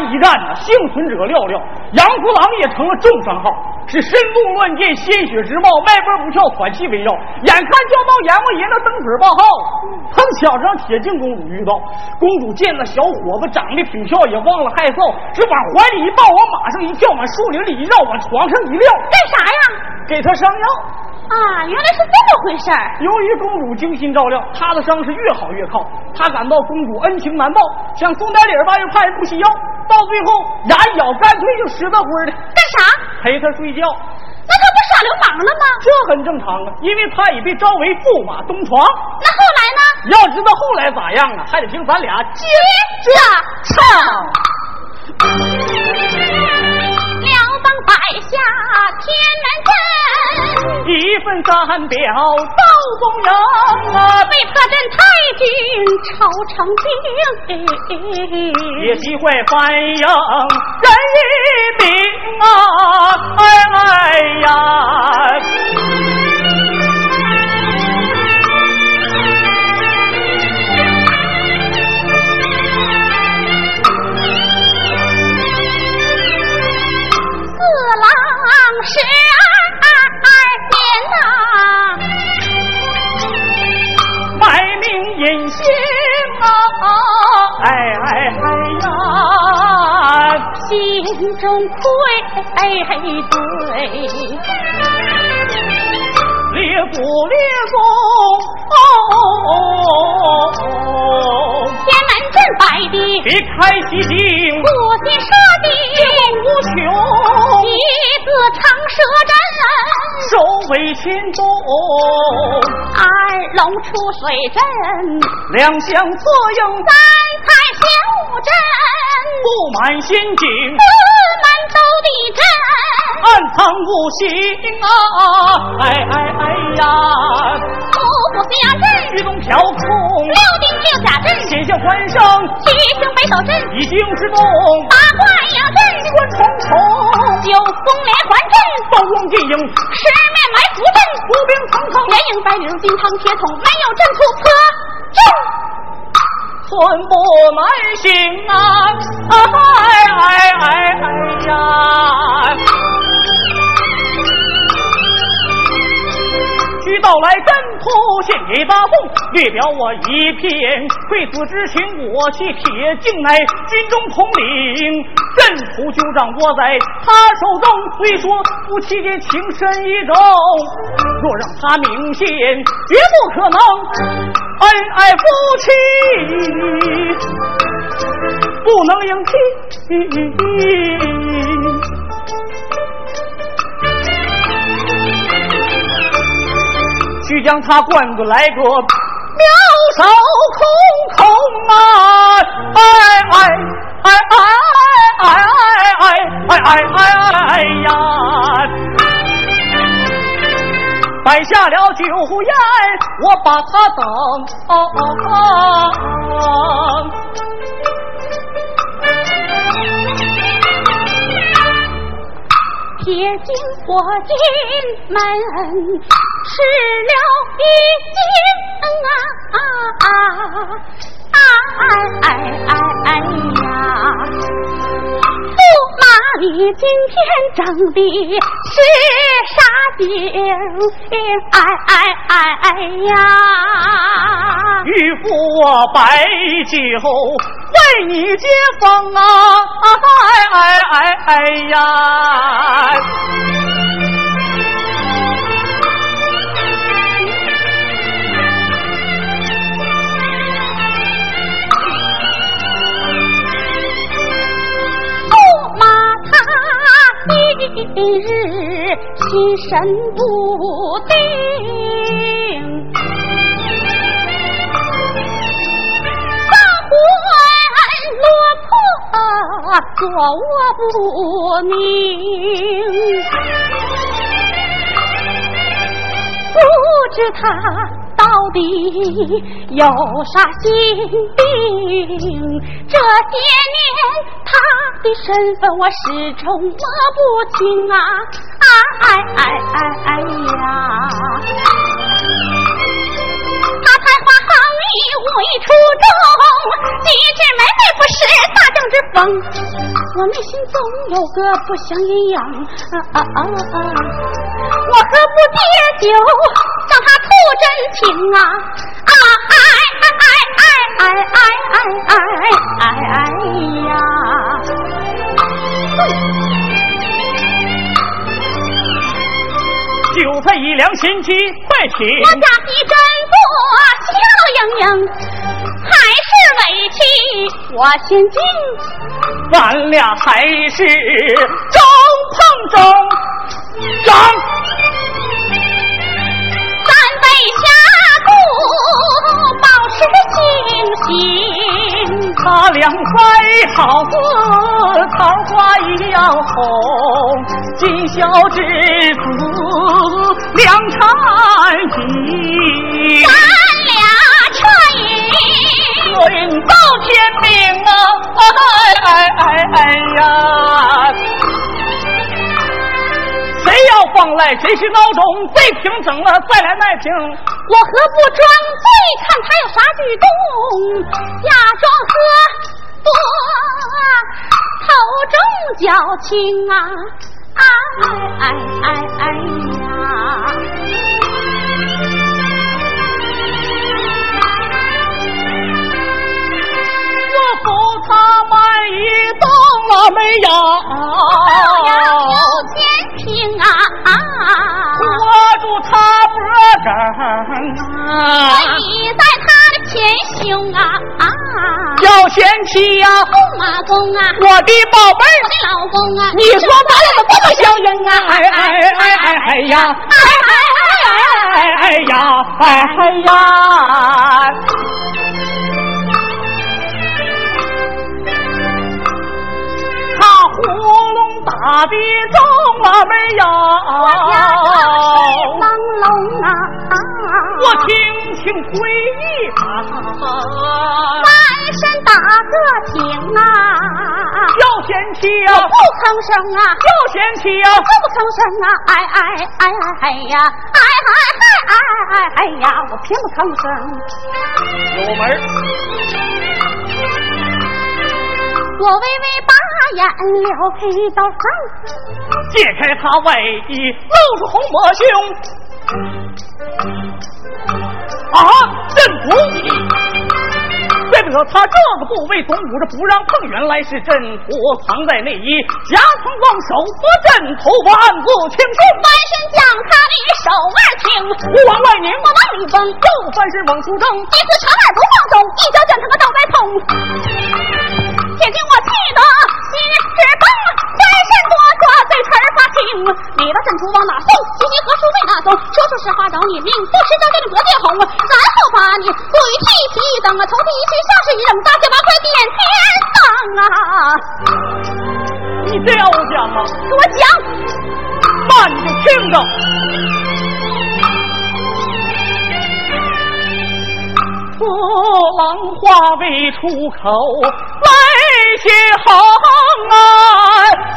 一战呢，幸存者寥寥，杨福郎也成了重伤号。是身中乱箭，鲜血直冒，脉搏不跳，喘气围绕。眼看就要到阎王爷那蹬腿报号，碰巧让铁镜公主遇到。公主见那小伙子长得挺俏，也忘了害臊，是往怀里一抱，往马上一跳，往树林里一绕，往床上一撂，干啥呀？给他上药。啊，原来是这么回事儿。由于公主精心照料，他的伤是越好越靠。他感到公主恩情难报，想送点礼儿吧，又怕人不惜要。到最后，牙一咬，干脆就拾掇灰的。干啥？陪他睡觉。那他不耍流氓了吗？这很正常啊，因为他已被招为驸马东床。那后来呢？要知道后来咋样啊，还得听咱俩接着唱。辽邦摆下天门阵，一份三表到中央啊，被破阵太君朝成兵，也机会反映人一名啊！哎哎呀！心中愧对，列祖列宗，天门阵摆的别开西京，不计设的无穷，一字长蛇阵，首尾牵动，二龙出水阵，两相策应，三彩玄武阵，布满仙境，阵，暗藏无形啊！哎哎哎呀！五虎西洋阵，玉龙飘空，六丁六甲阵，险象环生，七星北斗阵，已经是动，八卦阳阵，关重重，九峰连环阵，刀光剑影，十面埋伏阵，伏兵层层，连营白绫金汤铁桶，没有阵图破阵，寸步难行啊！哎哎哎哎呀！需到来阵图献给大宋，略表我一片。馈子之情，我系铁镜乃军中统领，阵图就掌握在他手中。虽说夫妻间情深意重，若让他明显，绝不可能。恩爱夫妻不能应聘。须将他灌个来个妙手空空啊！哎哎哎哎哎哎哎哎哎哎呀！摆下了酒宴，我把他等。铁金火金门吃了一惊啊啊啊哎哎哎呀！驸马你今天整的是啥景？哎哎哎哎呀！玉父我白酒为你接风啊！哎哎哎哎呀！心神不定，大魂落魄，坐卧不宁，不知他。到底有啥心病？这些年的身份我始终摸不清啊！哎哎哎哎呀！他才华横溢，武艺出众，机智美美不失大将之风。我内心总有个不祥阴阳啊啊啊啊！我何不借酒？向他吐真情啊！啊哎哎哎哎哎哎哎哎呀！韭菜一凉心机快起我咋地真不盈还是委屈我心进咱俩还是中碰中张三杯下肚保持着惊喜他两还好似桃花一样红，今宵之子两缠情。咱俩彻夜彻夜到天明啊！哎哎哎哎呀！谁要放来，谁是孬种？这瓶整了，再来那瓶。我何不装醉，看他有啥举动？假装喝多，头重脚轻啊！哎哎哎哎呀！我扶他满意动了没有？握住他脖梗啊！倚在他的前胸啊！要贤妻呀，公马公啊！我的宝贝儿，我的老公啊！你说咱俩多么相应啊！哎哎哎哎哎呀！哎哎哎哎哎呀！哎哎呀！隆打的中了没有？灯笼啊！我轻轻推一把，翻身打个挺啊！叫贤妻呀，不吭声啊！叫贤妻呀，不吭声啊！哎哎哎哎呀！哎哎哎哎哎哎呀！我偏不吭声。有门我微微把眼撩开道上，解开他外衣，露出红抹胸。啊，真不义！怪不得他这个部位总捂着不让碰，原来是阵图藏在内衣，夹层往手夺阵头，暗自轻松，翻身将他的手腕挺，我往外拧，我往里蹦，又翻身往出挣，一次长耳不放松，一脚将他个倒在痛。且听我翅膀啊，闪闪夺夺，在儿发青。你的珍珠往哪送？金银何书为哪送？说出实话，饶你命。不吃香蕉的多见红，然后把你鬼椅皮起一蹬，从第一层上是一扔，大家把快点天堂啊！你非要我讲吗？给我讲，爸，你就听着。此浪化为出口，来些行啊，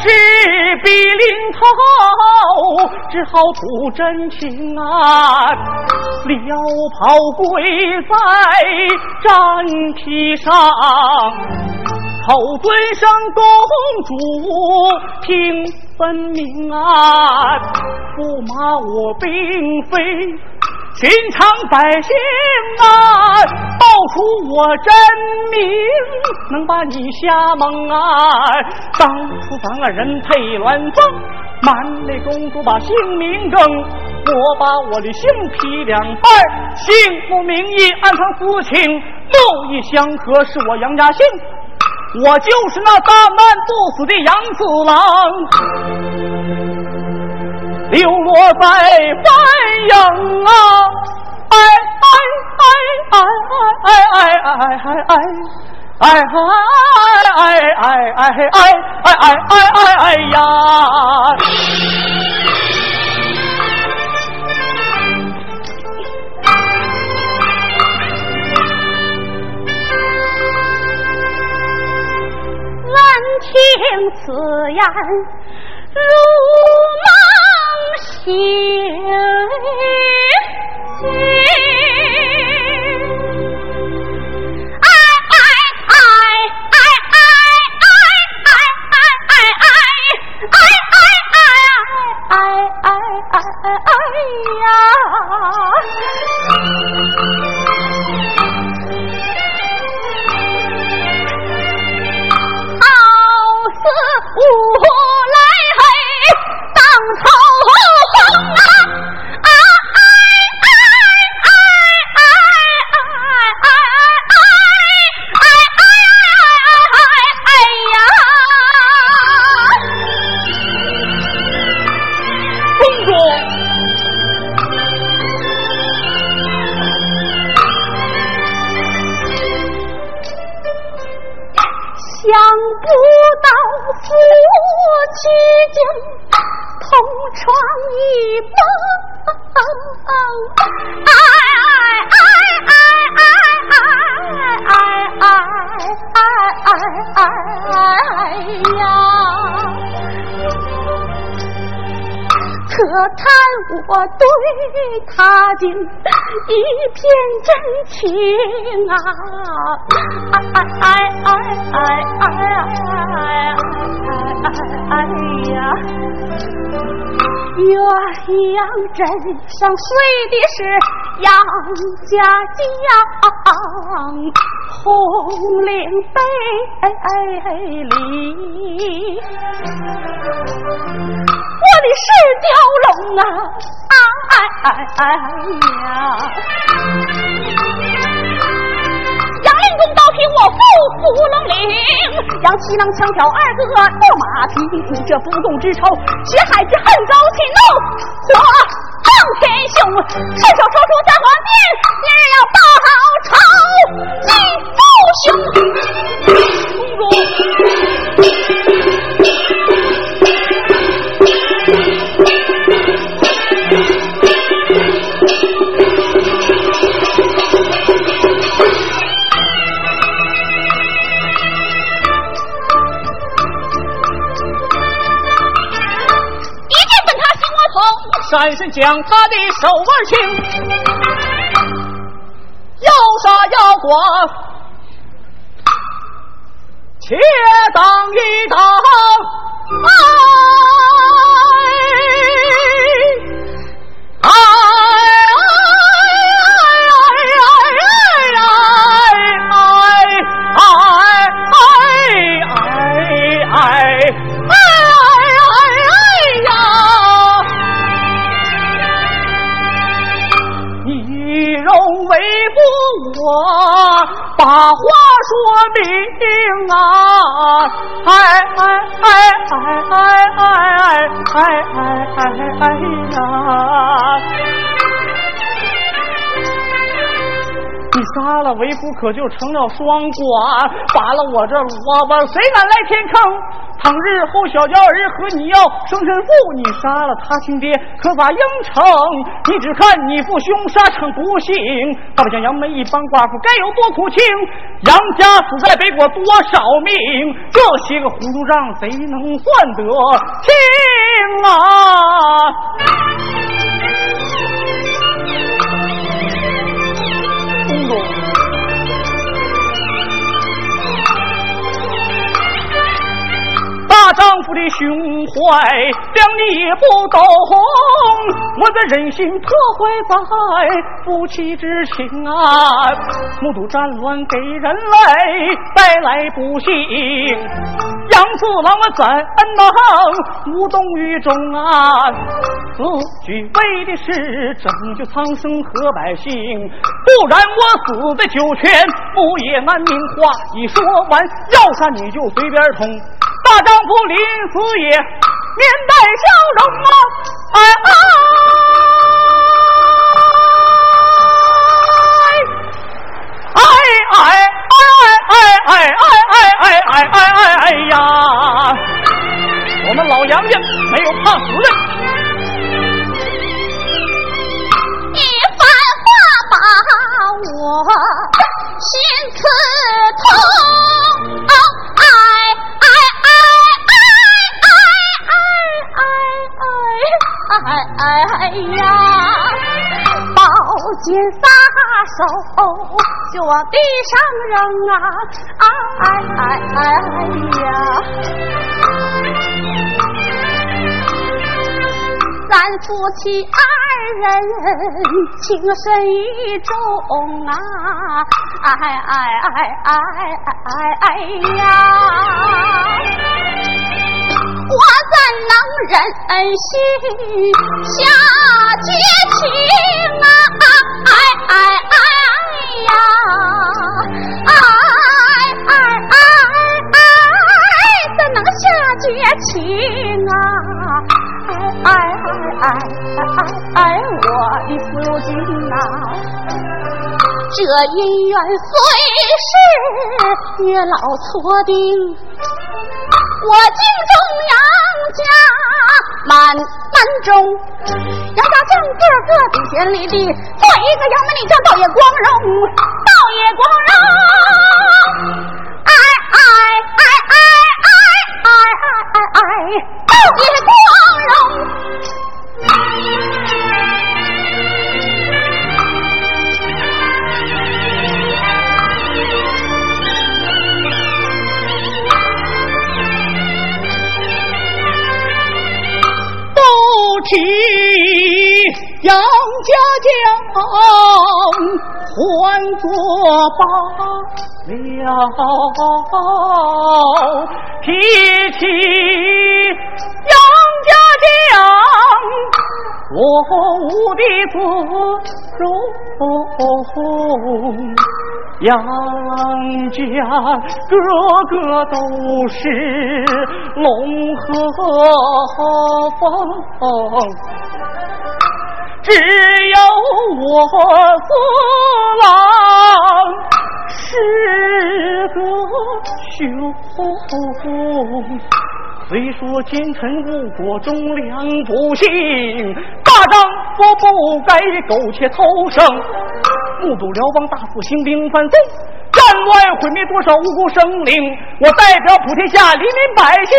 是比临头，只好吐真情啊。撩袍跪在毡皮上，口尊声公主听分明啊，驸马我并非。寻常百姓啊，报出我真名，能把你下蒙啊！当初咱二人配鸾凤，满泪公主把姓名更，我把我的姓劈两半，姓不名义暗藏私情，木易相合是我杨家姓，我就是那大难不死的杨四郎。流落在繁阳啊！哎哎哎哎哎哎哎哎哎！哎哎哎哎哎哎哎哎哎哎呀！闻听此言，如 see 一片真情啊！哎哎哎哎哎哎哎哎呀！鸳鸯枕上睡的是杨家将，红岭北里，我的是蛟龙啊！哎哎哎呀！杨令公刀劈我父呼龙岭，杨七郎枪挑二哥落马平，这不公之仇，血海之恨遭气怒，火望天雄顺手抽出三黄鞭今日要报仇将他的手腕轻，要杀要剐，哎哎哎哎哎哎哎哎哎哎呀！你杀了为夫，可就成了双寡，拔了我这萝卜，谁敢来填坑？倘日后小娇儿和你要生身父，你杀了他亲爹，可把应承？你只看你父兄杀成不幸，倒不像杨梅一帮寡妇该有多苦情。杨家死在北国多少命？这些个糊涂账，谁能算得清啊？丈夫的胸怀，谅你也不懂。我的忍心破坏在夫妻之情啊！目睹战乱给人类带来不幸，杨四郎我怎能无动于衷啊？此举为的是拯救苍生和百姓，不然我死在九泉木也难明。话一说完，要杀你就随便捅。大丈夫临死也面带笑容啊，哎哎，哎哎哎哎哎哎哎哎哎哎哎呀！我们老杨家没有怕死的。一番话把我心刺痛，哎呀！宝剑撒手就往地上扔啊，哎哎哎呀！咱夫妻二人情深意重啊，哎哎哎哎哎哎呀！我怎能忍心下绝情啊？哎哎哎呀！哎哎哎哎，怎能下绝情啊？哎哎哎哎哎哎，我的夫君呐，这姻缘虽是月老错定，我敬重家满门中，杨家将个个顶天立地，做一个杨门里叫倒也光荣，倒也光荣。哎哎哎哎哎哎哎哎哎，倒也光。家将换作罢了，提起杨家将，我无的自容。杨家个个都是龙和凤，只有我四郎是个凶。虽说奸臣误国忠良不幸，大丈夫不该苟且偷生。目睹辽王大肆兴兵犯宋，乱毁灭多少无辜生灵。我代表普天下黎民百姓，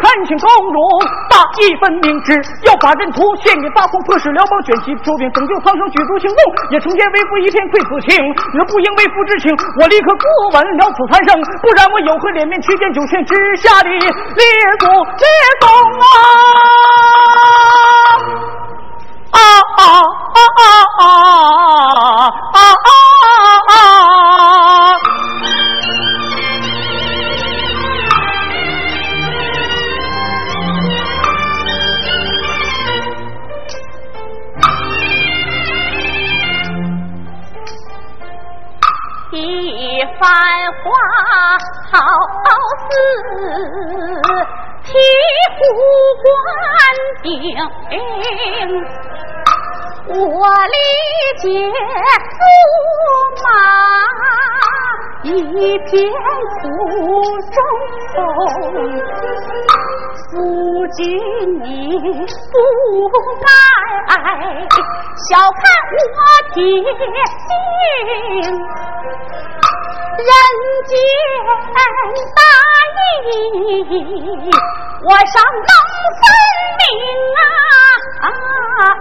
恳请公主大义分明，只要把阵图献给大宋，迫使辽邦卷起收兵，拯救苍生，举足轻重，也成全为父一片愧子情。若不应为父之情，我立刻过问了此残生，不然我有何脸面去见九泉之下的列祖列宗！啊啊啊啊啊醐灌顶。我理解驸马一片苦衷，夫君你不该小看我铁心，人间大义，我上能分明啊！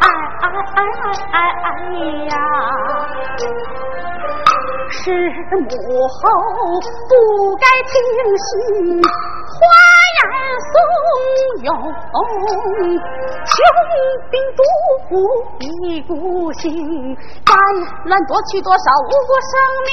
哎哎哎哎哎呀！是母后不该听信花言怂恿，穷兵黩武一股心，战乱夺去多少无辜生命，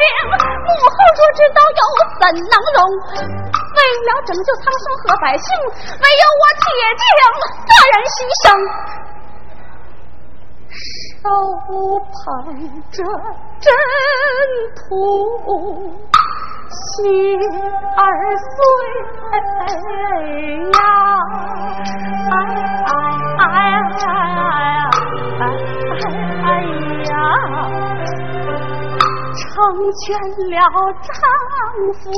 命，母后若知道又怎能容？为了拯救苍生和百姓，唯有我铁定个人牺牲。手捧着阵土，心儿碎呀！哎哎哎哎哎哎呀！成全了丈夫，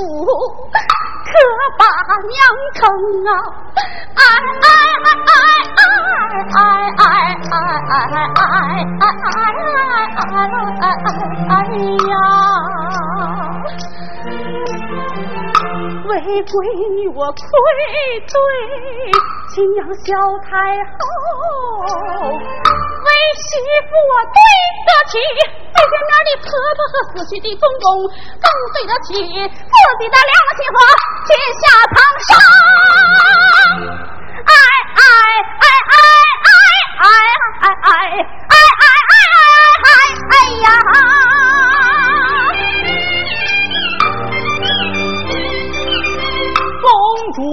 可把娘疼啊！哎哎哎哎哎哎哎哎哎哎哎哎哎哎哎哎哎呀！为闺女我愧对亲娘小太后，媳妇我对得起。对前面的婆婆和死去的公公，更对得起自己的良心和天下苍生。哎哎哎哎哎哎哎哎哎哎哎哎哎呀！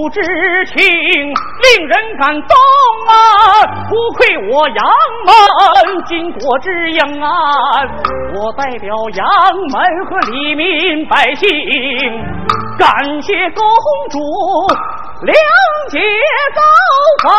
不知情令人感动啊！不愧我杨门巾帼之英啊！我代表杨门和黎民百姓，感谢公主谅解造反